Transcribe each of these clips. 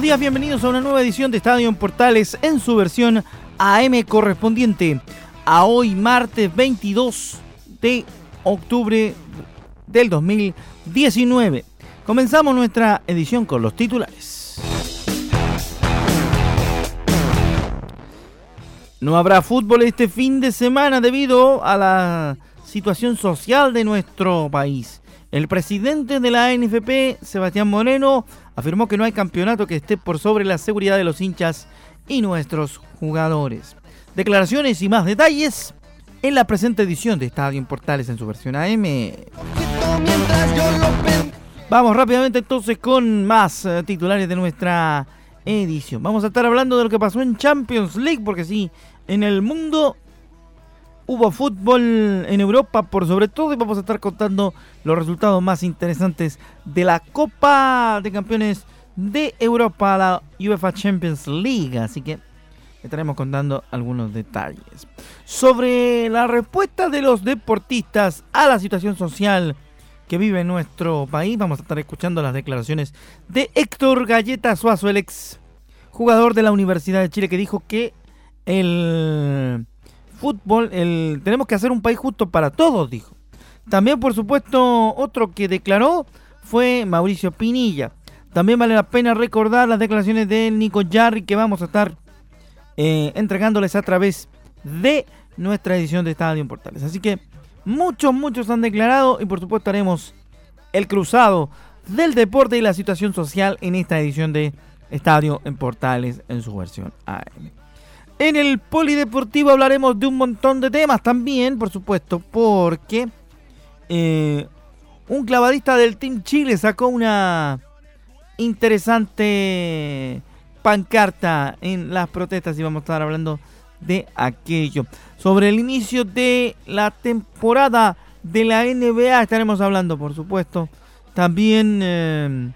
Buenos días, bienvenidos a una nueva edición de Estadio en Portales en su versión AM correspondiente a hoy martes 22 de octubre del 2019. Comenzamos nuestra edición con los titulares. No habrá fútbol este fin de semana debido a la situación social de nuestro país. El presidente de la NFP, Sebastián Moreno, afirmó que no hay campeonato que esté por sobre la seguridad de los hinchas y nuestros jugadores. Declaraciones y más detalles en la presente edición de Estadio en Portales en su versión AM. Vamos rápidamente entonces con más eh, titulares de nuestra edición. Vamos a estar hablando de lo que pasó en Champions League, porque sí, en el mundo hubo fútbol en Europa por sobre todo y vamos a estar contando los resultados más interesantes de la Copa de Campeones de Europa, la UEFA Champions League. Así que estaremos contando algunos detalles. Sobre la respuesta de los deportistas a la situación social que vive nuestro país, vamos a estar escuchando las declaraciones de Héctor Galleta Suazo, el ex jugador de la Universidad de Chile, que dijo que el fútbol, el, tenemos que hacer un país justo para todos, dijo. También, por supuesto, otro que declaró fue Mauricio Pinilla. También vale la pena recordar las declaraciones de Nico Jarry que vamos a estar eh, entregándoles a través de nuestra edición de Estadio en Portales. Así que muchos, muchos han declarado y por supuesto haremos el cruzado del deporte y la situación social en esta edición de Estadio en Portales en su versión AM. En el polideportivo hablaremos de un montón de temas también, por supuesto, porque eh, un clavadista del Team Chile sacó una interesante pancarta en las protestas y vamos a estar hablando de aquello. Sobre el inicio de la temporada de la NBA estaremos hablando, por supuesto. También eh,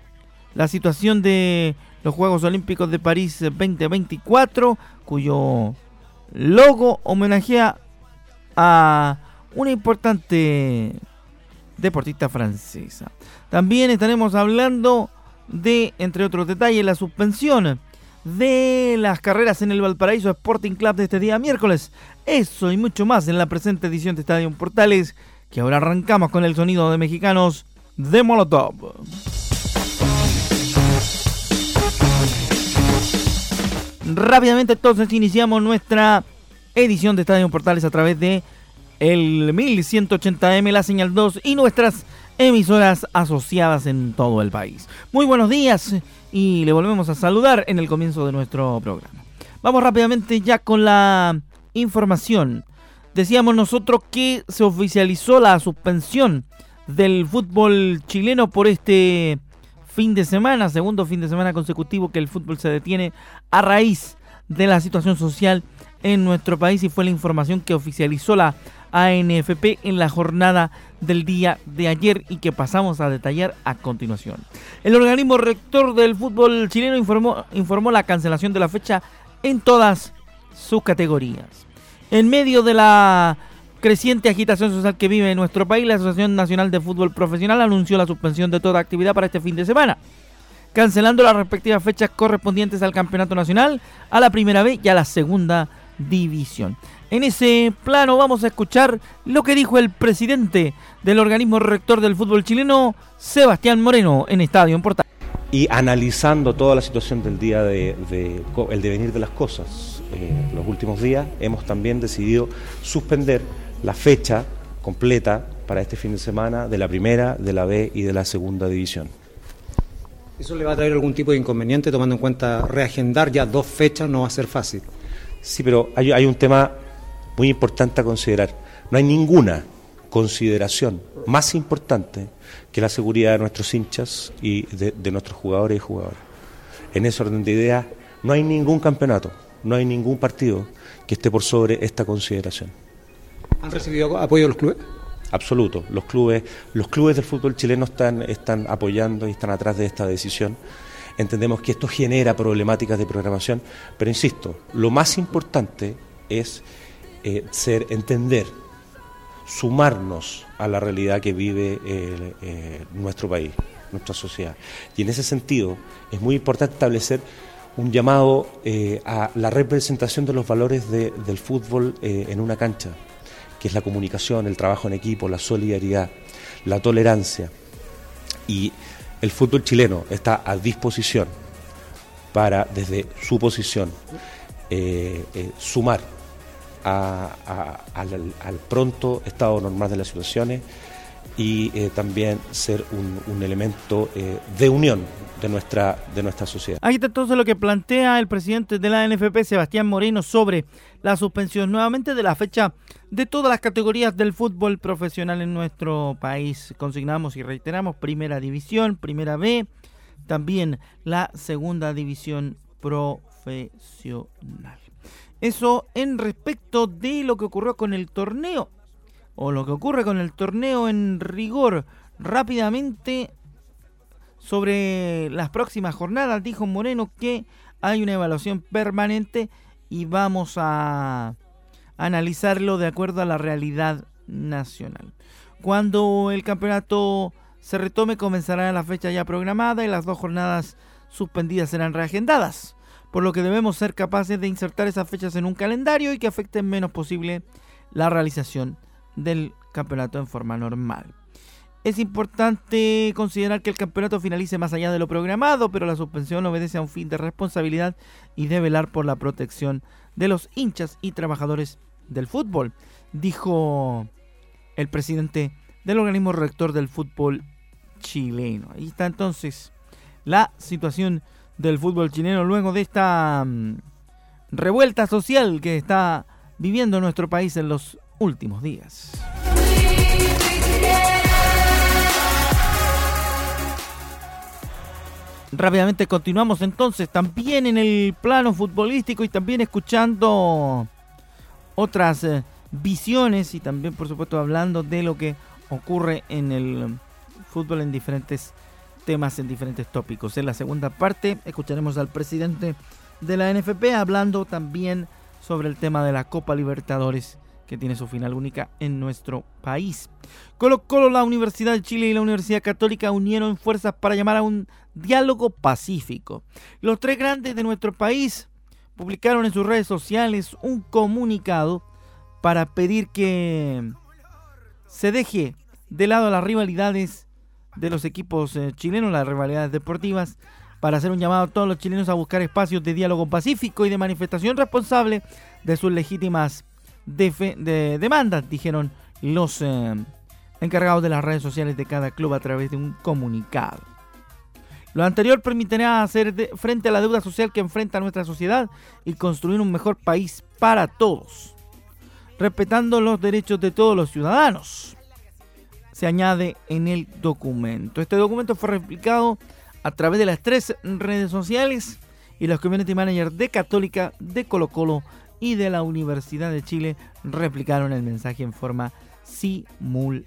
la situación de los Juegos Olímpicos de París 2024, cuyo logo homenajea a una importante deportista francesa. También estaremos hablando de, entre otros detalles, la suspensión de las carreras en el Valparaíso Sporting Club de este día miércoles. Eso y mucho más en la presente edición de Estadio Portales, que ahora arrancamos con el sonido de mexicanos de Molotov. Rápidamente entonces iniciamos nuestra edición de Estadio Portales a través de el 1180M, la señal 2 y nuestras emisoras asociadas en todo el país. Muy buenos días y le volvemos a saludar en el comienzo de nuestro programa. Vamos rápidamente ya con la información. Decíamos nosotros que se oficializó la suspensión del fútbol chileno por este fin de semana, segundo fin de semana consecutivo que el fútbol se detiene a raíz de la situación social en nuestro país y fue la información que oficializó la ANFP en la jornada del día de ayer y que pasamos a detallar a continuación. El organismo rector del fútbol chileno informó, la cancelación de la fecha en todas sus categorías. En medio de la creciente agitación social que vive nuestro país, la Asociación Nacional de Fútbol Profesional anunció la suspensión de toda actividad para este fin de semana, cancelando las respectivas fechas correspondientes al Campeonato Nacional, a la Primera B y a la Segunda División. En ese plano vamos a escuchar lo que dijo el presidente del organismo rector del fútbol chileno, Sebastián Moreno, en Estadio en Portal. Y analizando toda la situación del día de, de el devenir de las cosas, eh, los últimos días hemos también decidido suspender la fecha completa para este fin de semana de la primera, de la B y de la segunda división. ¿Eso le va a traer algún tipo de inconveniente tomando en cuenta reagendar ya dos fechas no va a ser fácil? Sí, pero hay, hay un tema muy importante a considerar. No hay ninguna consideración más importante que la seguridad de nuestros hinchas y de, de nuestros jugadores y jugadoras. En ese orden de ideas, No hay ningún campeonato, no hay ningún partido que esté por sobre esta consideración. ¿Han recibido apoyo los clubes? Absoluto. Los clubes, los clubes del fútbol chileno están, están apoyando y están atrás de esta decisión. Entendemos que esto genera problemáticas de programación, pero insisto, lo más importante es eh, ser, entender, sumarnos a la realidad que vive eh, eh, nuestro país, nuestra sociedad. Y en ese sentido es muy importante establecer un llamado a la representación de los valores del fútbol en una cancha, que es la comunicación, el trabajo en equipo, la solidaridad, la tolerancia. Y el fútbol chileno está a disposición para, desde su posición, eh, eh, sumar al, pronto estado normal de las situaciones y eh, también ser un, elemento de unión de nuestra, de nuestra sociedad. Ahí está entonces lo que plantea el presidente de la NFP, Sebastián Moreno, sobre la suspensión nuevamente de la fecha de todas las categorías del fútbol profesional en nuestro país. Consignamos y reiteramos Primera División, Primera B, también la Segunda División Profesional. Eso en respecto de lo que ocurrió con el torneo, o lo que ocurre con el torneo en rigor. Rápidamente, sobre las próximas jornadas, dijo Moreno que hay una evaluación permanente y vamos a analizarlo de acuerdo a la realidad nacional. Cuando el campeonato se retome comenzará la fecha ya programada y las dos jornadas suspendidas serán reagendadas, por lo que debemos ser capaces de insertar esas fechas en un calendario y que afecten menos posible la realización del campeonato en forma normal. Es importante considerar que el campeonato finalice más allá de lo programado, pero la suspensión obedece a un fin de responsabilidad y de velar por la protección de los hinchas y trabajadores del fútbol, dijo el presidente del organismo rector del fútbol chileno. Ahí está entonces la situación del fútbol chileno luego de esta mm, revuelta social que está viviendo nuestro país en los últimos días. Rápidamente continuamos entonces también en el plano futbolístico y también escuchando otras eh, visiones y también por supuesto hablando de lo que ocurre en el fútbol en diferentes temas, en diferentes tópicos. En la segunda parte escucharemos al presidente de la NFP hablando también sobre el tema de la Copa Libertadores que tiene su final única en nuestro país. Colo Colo, la Universidad de Chile y la Universidad Católica unieron fuerzas para llamar a un diálogo pacífico. Los tres grandes de nuestro país publicaron en sus redes sociales un comunicado para pedir que se deje de lado las rivalidades de los equipos eh, chilenos, las rivalidades deportivas, para hacer un llamado a todos los chilenos a buscar espacios de diálogo pacífico y de manifestación responsable de sus legítimas de demandas, dijeron los eh, encargados de las redes sociales de cada club a través de un comunicado. Lo anterior permitirá hacer frente a la deuda social que enfrenta nuestra sociedad y construir un mejor país para todos, respetando los derechos de todos los ciudadanos. Se añade en el documento. Este documento fue replicado a través de las tres redes sociales y los community managers de Católica, de Colo Colo y de la Universidad de Chile replicaron el mensaje en forma simultánea.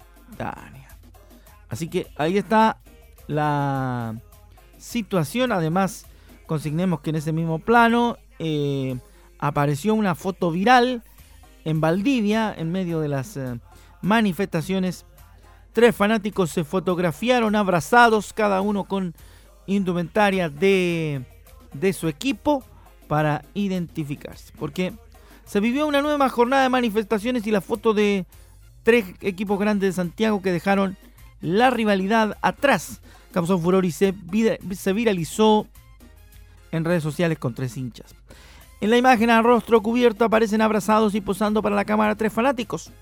Así que ahí está la situación. Además, consignemos que en ese mismo plano eh, apareció una foto viral en Valdivia en medio de las eh, manifestaciones. Tres fanáticos se fotografiaron abrazados, cada uno con indumentaria de, de su equipo para identificarse. Porque se vivió una nueva jornada de manifestaciones y la foto de tres equipos grandes de Santiago que dejaron la rivalidad atrás causó furor y se, viralizó en redes sociales con tres hinchas. En la imagen a rostro cubierto aparecen abrazados y posando para la cámara tres fanáticos,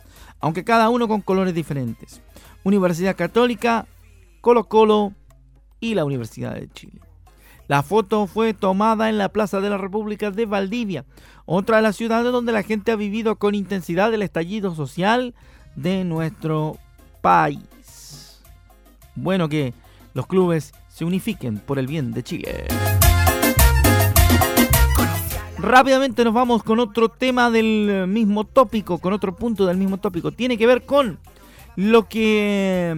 aunque cada uno con colores diferentes. Universidad Católica, Colo Colo y la Universidad de Chile. La foto fue tomada en la Plaza de la República de Valdivia, otra de las ciudades donde la gente ha vivido con intensidad el estallido social de nuestro país. Bueno que los clubes se unifiquen por el bien de Chile. Rápidamente nos vamos con otro tema del mismo tópico, con otro punto del mismo tópico. Tiene que ver con lo que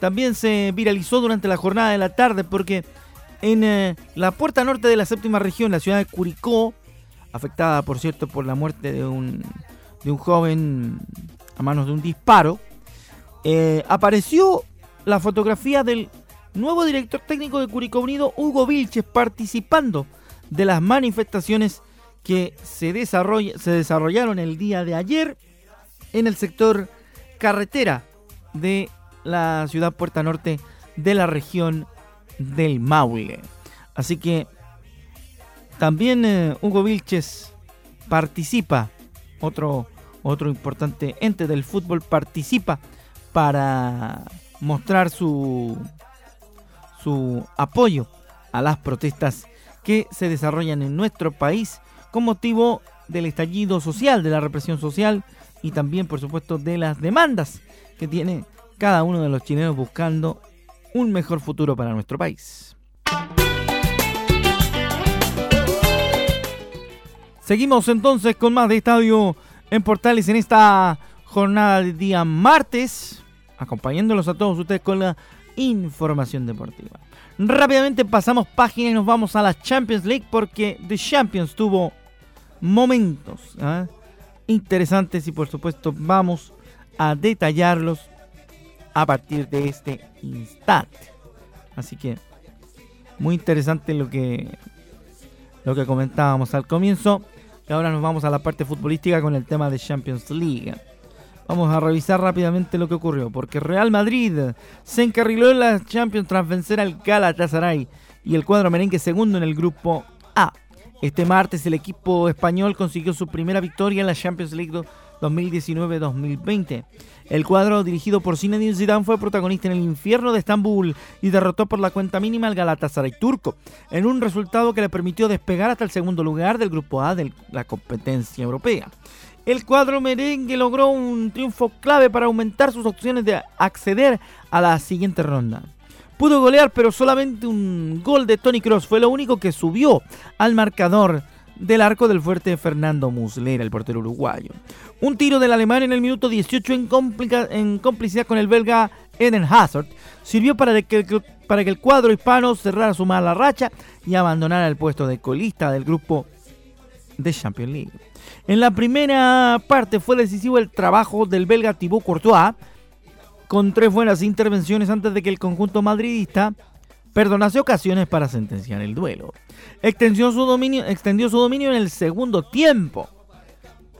también se viralizó durante la jornada de la tarde, porque en eh, la puerta norte de la séptima región, la ciudad de Curicó, afectada por cierto por la muerte de un, de un joven a manos de un disparo, eh, apareció la fotografía del nuevo director técnico de Curicó Unido, Hugo Vilches, participando de las manifestaciones que se, se desarrollaron el día de ayer en el sector carretera de la ciudad Puerta Norte de la región del Maule. Así que también eh, Hugo Vilches participa, otro, otro importante ente del fútbol participa para mostrar su, su apoyo a las protestas que se desarrollan en nuestro país con motivo del estallido social, de la represión social y también, por supuesto, de las demandas que tiene cada uno de los chilenos buscando un mejor futuro para nuestro país. Seguimos entonces con más de Estadio en Portales en esta jornada de día martes, acompañándolos a todos ustedes con la información deportiva. Rápidamente pasamos página y nos vamos a la Champions League porque The Champions tuvo momentos ¿ah? interesantes y por supuesto vamos a detallarlos a partir de este instante. Así que muy interesante lo que lo que comentábamos al comienzo. Y ahora nos vamos a la parte futbolística con el tema de Champions League. Vamos a revisar rápidamente lo que ocurrió, porque Real Madrid se encarriló en la Champions tras vencer al Galatasaray y el cuadro merengue segundo en el grupo A. Este martes el equipo español consiguió su primera victoria en la Champions League 2019-2020. El cuadro dirigido por Zinedine Zidane fue protagonista en el infierno de Estambul y derrotó por la cuenta mínima al Galatasaray turco, en un resultado que le permitió despegar hasta el segundo lugar del grupo A de la competencia europea. El cuadro merengue logró un triunfo clave para aumentar sus opciones de acceder a la siguiente ronda. Pudo golear, pero solamente un gol de Tony Cross fue lo único que subió al marcador del arco del fuerte Fernando Muslera, el portero uruguayo. Un tiro del alemán en el minuto 18 en, en complicidad con el belga Eden Hazard sirvió para que, para que el cuadro hispano cerrara su mala racha y abandonara el puesto de colista del grupo de Champions League. En la primera parte fue decisivo el trabajo del belga Thibaut Courtois, con tres buenas intervenciones antes de que el conjunto madridista perdonase ocasiones para sentenciar el duelo. Extendió su dominio, extendió su dominio en el segundo tiempo.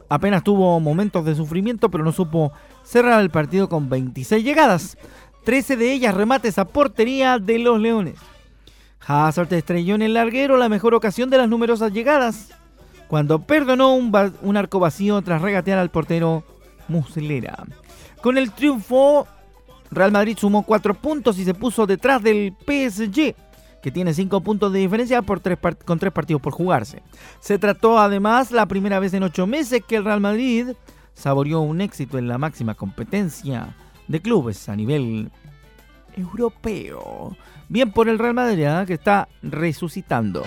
Apenas tuvo momentos de sufrimiento, pero no supo cerrar el partido con 26 llegadas. 13 de ellas remates a portería de los Leones. Hazard estrelló en el larguero la mejor ocasión de las numerosas llegadas, cuando perdonó un, un arco vacío tras regatear al portero Muslera. Con el triunfo, Real Madrid sumó 4 puntos y se puso detrás del PSG que tiene 5 puntos de diferencia por tres con 3 partidos por jugarse. Se trató además la primera vez en 8 meses que el Real Madrid saboreó un éxito en la máxima competencia de clubes a nivel europeo. Bien por el Real Madrid, ¿eh? que está resucitando.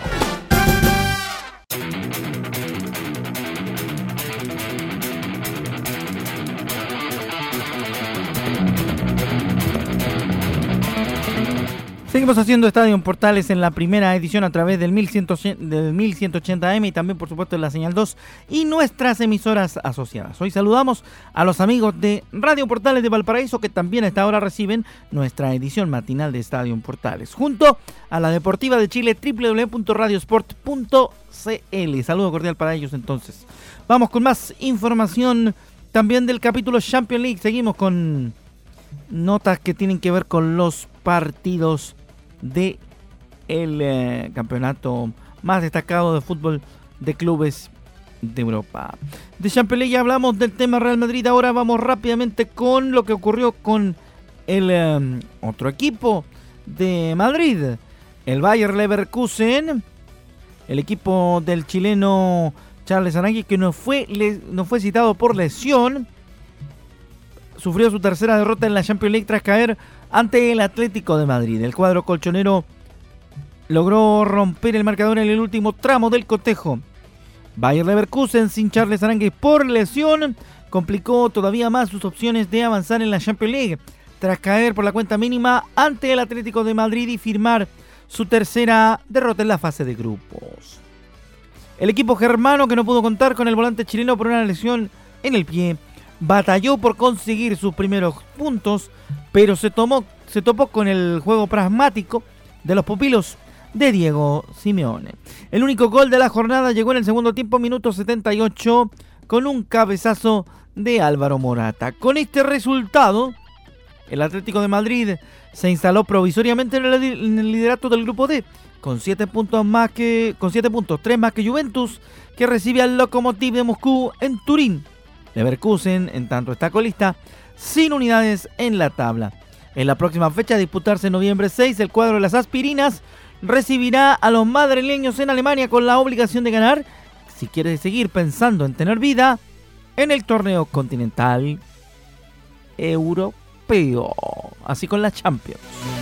Seguimos haciendo Estadio en Portales en la primera edición a través del, 1180M y también por supuesto en la señal 2 y nuestras emisoras asociadas. Hoy saludamos a los amigos de Radio Portales de Valparaíso que también a esta hora reciben nuestra edición matinal de Estadio en Portales junto a la Deportiva de Chile www.radiosport.cl. Saludo cordial para ellos entonces. Vamos con más información también del capítulo Champions League. Seguimos con notas que tienen que ver con los partidos de el eh, campeonato más destacado de fútbol de clubes de Europa. De Champions ya hablamos del tema Real Madrid, ahora vamos rápidamente con lo que ocurrió con el eh, otro equipo de Madrid, el Bayer Leverkusen, el equipo del chileno Charles Arangui que no fue, no fue citado por lesión, sufrió su tercera derrota en la Champions League tras caer ante el Atlético de Madrid. El cuadro colchonero logró romper el marcador en el último tramo del cotejo Bayer Leverkusen sin Charles Arangues por lesión complicó todavía más sus opciones de avanzar en la Champions League tras caer por la cuenta mínima ante el Atlético de Madrid y firmar su tercera derrota en la fase de grupos. El equipo germano que no pudo contar con el volante chileno por una lesión en el pie batalló por conseguir sus primeros puntos, pero se, tomó, se topó con el juego pragmático de los pupilos de Diego Simeone. El único gol de la jornada llegó en el segundo tiempo, minuto 78, con un cabezazo de Álvaro Morata. Con este resultado, el Atlético de Madrid se instaló provisoriamente en el, liderato del grupo D, con 7 puntos más que con 7 puntos, 3 más que Juventus, que recibe al Lokomotiv de Moscú en Turín. Leverkusen, en tanto, está colista sin unidades en la tabla. En la próxima fecha, a disputarse en noviembre 6, el cuadro de las aspirinas recibirá a los madrileños en Alemania con la obligación de ganar, si quiere seguir pensando en tener vida, en el torneo continental europeo, así con la Champions.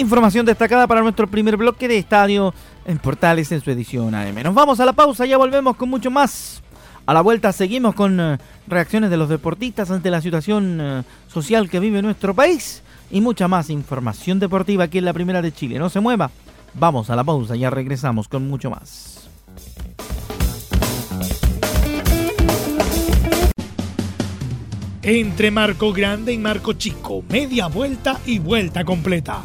Información destacada para nuestro primer bloque de estadio en Portales en su edición AM. Nos vamos a la pausa, ya volvemos con mucho más. A la vuelta seguimos con eh, reacciones de los deportistas ante la situación eh, social que vive nuestro país y mucha más información deportiva aquí en la Primera de Chile. No se mueva, vamos a la pausa, ya regresamos con mucho más. Entre Marco Grande y Marco Chico, media vuelta y vuelta completa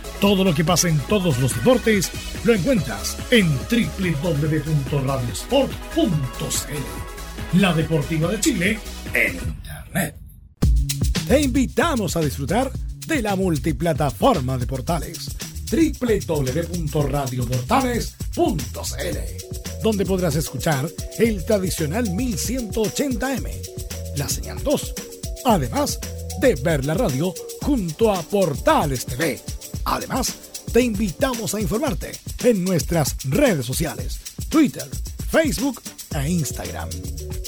Todo lo que pasa en todos los deportes lo encuentras en www.radiosport.cl. La Deportiva de Chile en Internet. Te invitamos a disfrutar de la multiplataforma de portales www.radioportales.cl, donde podrás escuchar el tradicional 1180m, la señal 2, además de ver la radio junto a Portales TV Además, te invitamos a informarte en nuestras redes sociales, Twitter, Facebook e Instagram.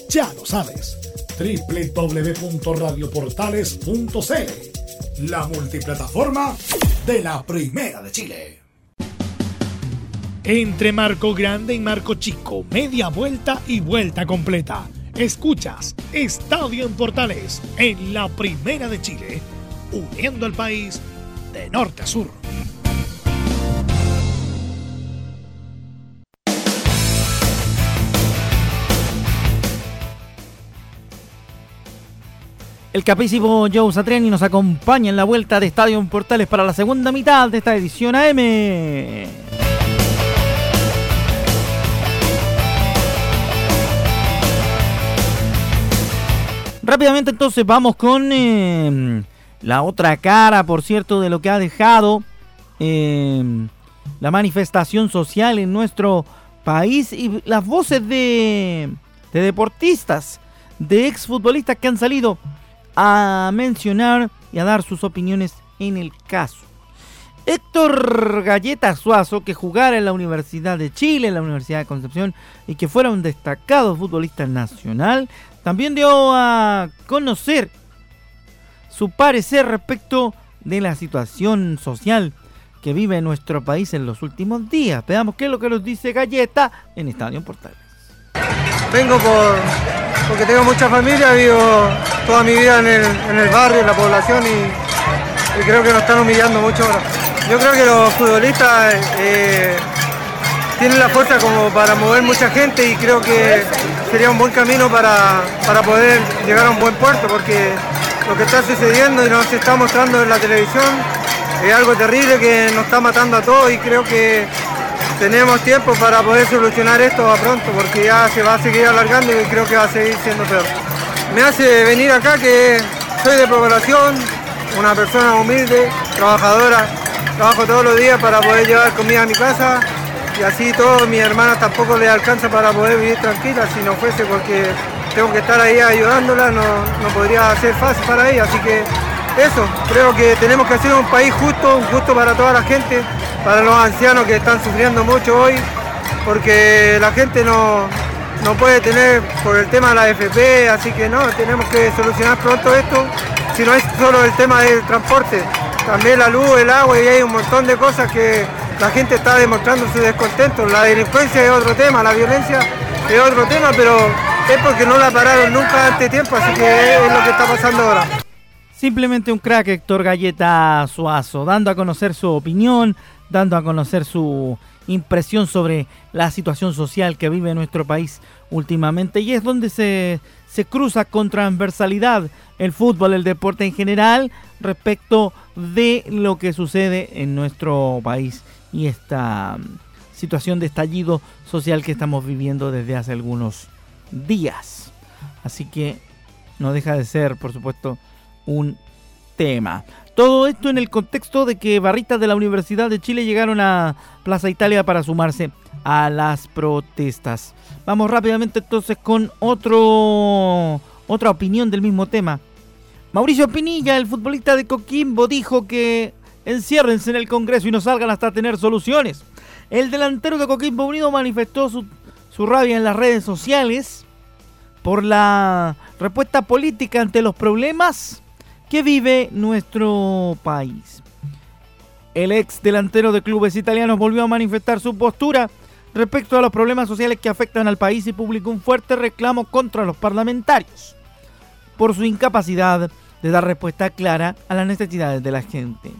Ya lo sabes, www.radioportales.cl, la multiplataforma de la Primera de Chile. Entre Marco Grande y Marco Chico, media vuelta y vuelta completa. Escuchas Estadio en Portales en la Primera de Chile, uniendo al país de norte a sur. El capísimo Joe Satriani nos acompaña en la vuelta de Estadio Portales para la segunda mitad de esta edición AM. Rápidamente entonces vamos con eh, la otra cara, por cierto, de lo que ha dejado eh, la manifestación social en nuestro país y las voces de, de deportistas, de exfutbolistas que han salido a mencionar y a dar sus opiniones en el caso. Héctor Galleta Suazo, que jugara en la Universidad de Chile, en la Universidad de Concepción, y que fuera un destacado futbolista nacional, también dio a conocer su parecer respecto de la situación social que vive nuestro país en los últimos días. Veamos qué es lo que nos dice Galleta en Estadio Portales. Vengo por, porque tengo mucha familia, vivo toda mi vida en el, barrio, en la población y, creo que nos están humillando mucho. Yo creo que los futbolistas eh, tienen la fuerza como para mover mucha gente y creo que sería un buen camino para, para poder llegar a un buen puerto porque lo que está sucediendo y nos está mostrando en la televisión es algo terrible que nos está matando a todos y creo que tenemos tiempo para poder solucionar esto a pronto porque ya se va a seguir alargando y creo que va a seguir siendo peor. Me hace venir acá que soy de población, una persona humilde, trabajadora, trabajo todos los días para poder llevar comida a mi casa y así todo mi hermana tampoco le alcanza para poder vivir tranquila si no fuese porque tengo que estar ahí ayudándola, no, no podría ser fácil para ella, así que eso, creo que tenemos que hacer un país justo, justo para toda la gente, para los ancianos que están sufriendo mucho hoy, porque la gente no, puede tener por el tema de la FP, así que no, tenemos que solucionar pronto esto, si no es solo el tema del transporte, también la luz, el agua y hay un montón de cosas que la gente está demostrando su descontento. La delincuencia es otro tema, la violencia es otro tema, pero es porque no la pararon nunca antes tiempo, así que es lo que está pasando ahora. Simplemente un crack Héctor Galleta Suazo, dando a conocer su opinión, dando a conocer su impresión sobre la situación social que vive nuestro país últimamente y es donde se, se cruza con transversalidad el fútbol, el deporte en general respecto de lo que sucede en nuestro país y esta mm, situación de estallido social que estamos viviendo desde hace algunos días. Así que no deja de ser, por supuesto, un tema. Todo esto en el contexto de que barristas de la Universidad de Chile llegaron a Plaza Italia para sumarse a las protestas. Vamos rápidamente entonces con otro otra opinión del mismo tema. Mauricio Pinilla, el futbolista de Coquimbo, dijo que enciérrense en el Congreso y no salgan hasta tener soluciones. El delantero de Coquimbo Unido manifestó su, su rabia en las redes sociales por la respuesta política ante los problemas que vive nuestro país. El ex delantero de clubes italianos volvió a manifestar su postura respecto a los problemas sociales que afectan al país y publicó un fuerte reclamo contra los parlamentarios por su incapacidad de dar respuesta clara a las necesidades de la gente.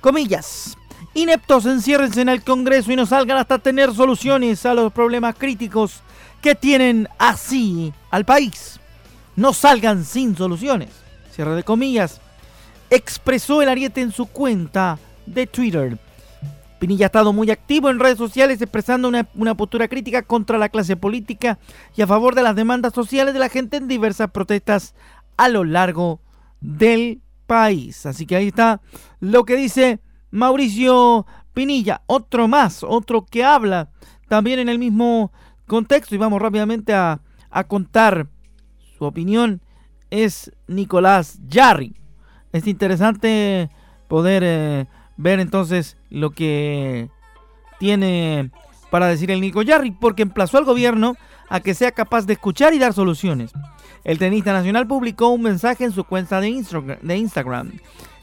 Comillas. Ineptos enciérrense en el Congreso y no salgan hasta tener soluciones a los problemas críticos que tienen así al país. No salgan sin soluciones cierre de comillas, expresó el ariete en su cuenta de Twitter. Pinilla ha estado muy activo en redes sociales expresando una, una, postura crítica contra la clase política y a favor de las demandas sociales de la gente en diversas protestas a lo largo del país. Así que ahí está lo que dice Mauricio Pinilla. Otro más, otro que habla también en el mismo contexto y vamos rápidamente a, a contar su opinión es Nicolás Jarry. Es interesante poder eh, ver entonces lo que tiene para decir el Nico Jarry, porque emplazó al gobierno a que sea capaz de escuchar y dar soluciones. El tenista nacional publicó un mensaje en su cuenta de, Instagram.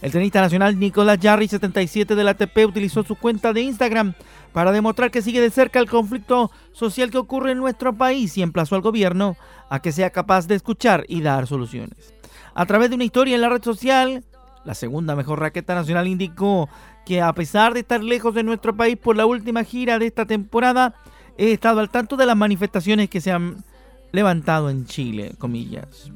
El tenista nacional Nicolás Jarry, 77 del ATP, utilizó su cuenta de Instagram para demostrar que sigue de cerca el conflicto social que ocurre en nuestro país y emplazó al gobierno a que sea capaz de escuchar y dar soluciones. A través de una historia en la red social, la segunda mejor raqueta nacional indicó que a pesar de estar lejos de nuestro país por la última gira de esta temporada, he estado al tanto de las manifestaciones que se han levantado en Chile, comillas.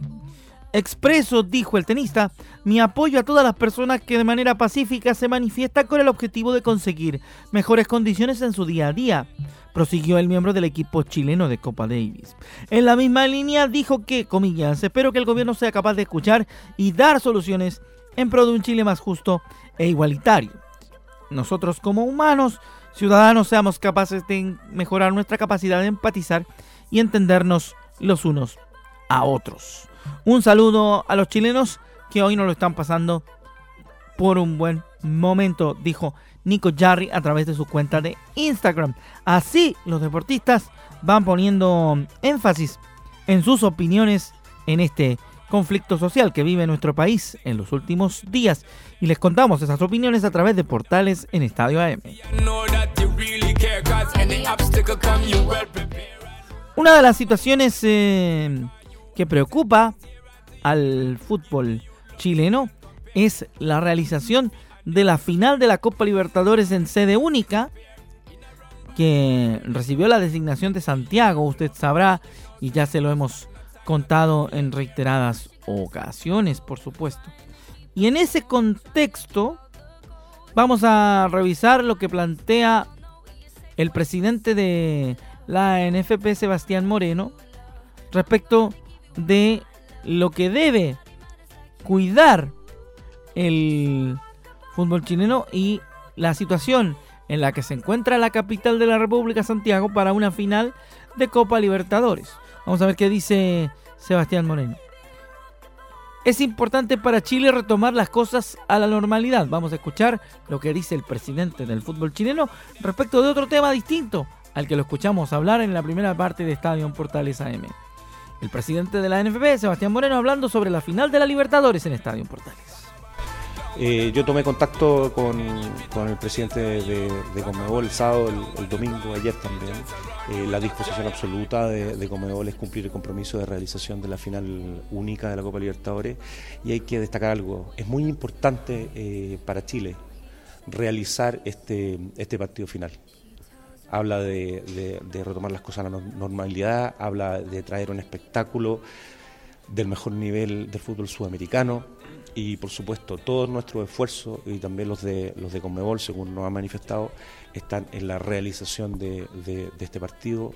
Expreso, dijo el tenista, mi apoyo a todas las personas que de manera pacífica se manifiestan con el objetivo de conseguir mejores condiciones en su día a día, prosiguió el miembro del equipo chileno de Copa Davis. En la misma línea dijo que, comillas, espero que el gobierno sea capaz de escuchar y dar soluciones en pro de un Chile más justo e igualitario. Nosotros como humanos, ciudadanos, seamos capaces de mejorar nuestra capacidad de empatizar y entendernos los unos a otros. Un saludo a los chilenos que hoy no lo están pasando por un buen momento, dijo Nico Jarry a través de su cuenta de Instagram. Así los deportistas van poniendo énfasis en sus opiniones en este conflicto social que vive nuestro país en los últimos días y les contamos esas opiniones a través de portales en Estadio AM. Una de las situaciones eh, que preocupa al fútbol chileno es la realización de la final de la Copa Libertadores en sede única, que recibió la designación de Santiago, usted sabrá, y ya se lo hemos contado en reiteradas ocasiones, por supuesto. Y en ese contexto vamos a revisar lo que plantea el presidente de la NFP, Sebastián Moreno, respecto de lo que debe cuidar el fútbol chileno y la situación en la que se encuentra la capital de la República, Santiago, para una final de Copa Libertadores. Vamos a ver qué dice Sebastián Moreno. Es importante para Chile retomar las cosas a la normalidad. Vamos a escuchar lo que dice el presidente del fútbol chileno respecto de otro tema distinto al que lo escuchamos hablar en la primera parte de Estadio Portales AM. El presidente de la NFP, Sebastián Moreno, hablando sobre la final de la Libertadores en Estadio Portales. Eh, yo tomé contacto con, el presidente de, de Conmebol el sábado, el, domingo, ayer también. Eh, la disposición absoluta de, de, Conmebol es cumplir el compromiso de realización de la final única de la Copa Libertadores. Y hay que destacar algo, es muy importante eh, para Chile realizar este, este partido final habla de, retomar las cosas a la normalidad, habla de traer un espectáculo del mejor nivel del fútbol sudamericano y por supuesto todos nuestros esfuerzos y también los de los de Conmebol, según nos ha manifestado, están en la realización de, este partido,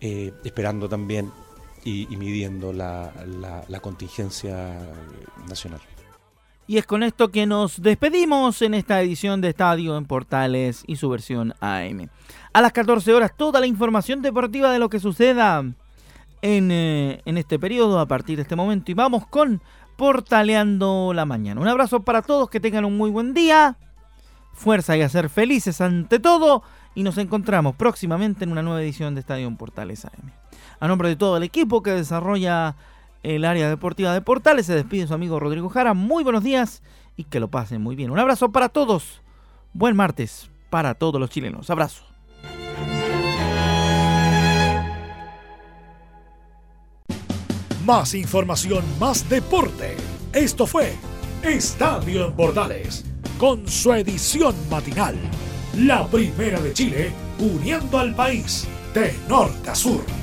eh, esperando también y, midiendo la contingencia nacional. Y es con esto que nos despedimos en esta edición de Estadio en Portales y su versión AM. A las 14 horas toda la información deportiva de lo que suceda en, eh, en este periodo a partir de este momento. Y vamos con Portaleando la Mañana. Un abrazo para todos, que tengan un muy buen día. Fuerza y a ser felices ante todo. Y nos encontramos próximamente en una nueva edición de Estadio en Portales AM. A nombre de todo el equipo que desarrolla el área deportiva de Portales. Se despide su amigo Rodrigo Jara. Muy buenos días y que lo pasen muy bien. Un abrazo para todos. Buen martes para todos los chilenos. Abrazo. Más información, más deporte. Esto fue Estadio en Portales, con su edición matinal. La primera de Chile, uniendo al país de norte a sur.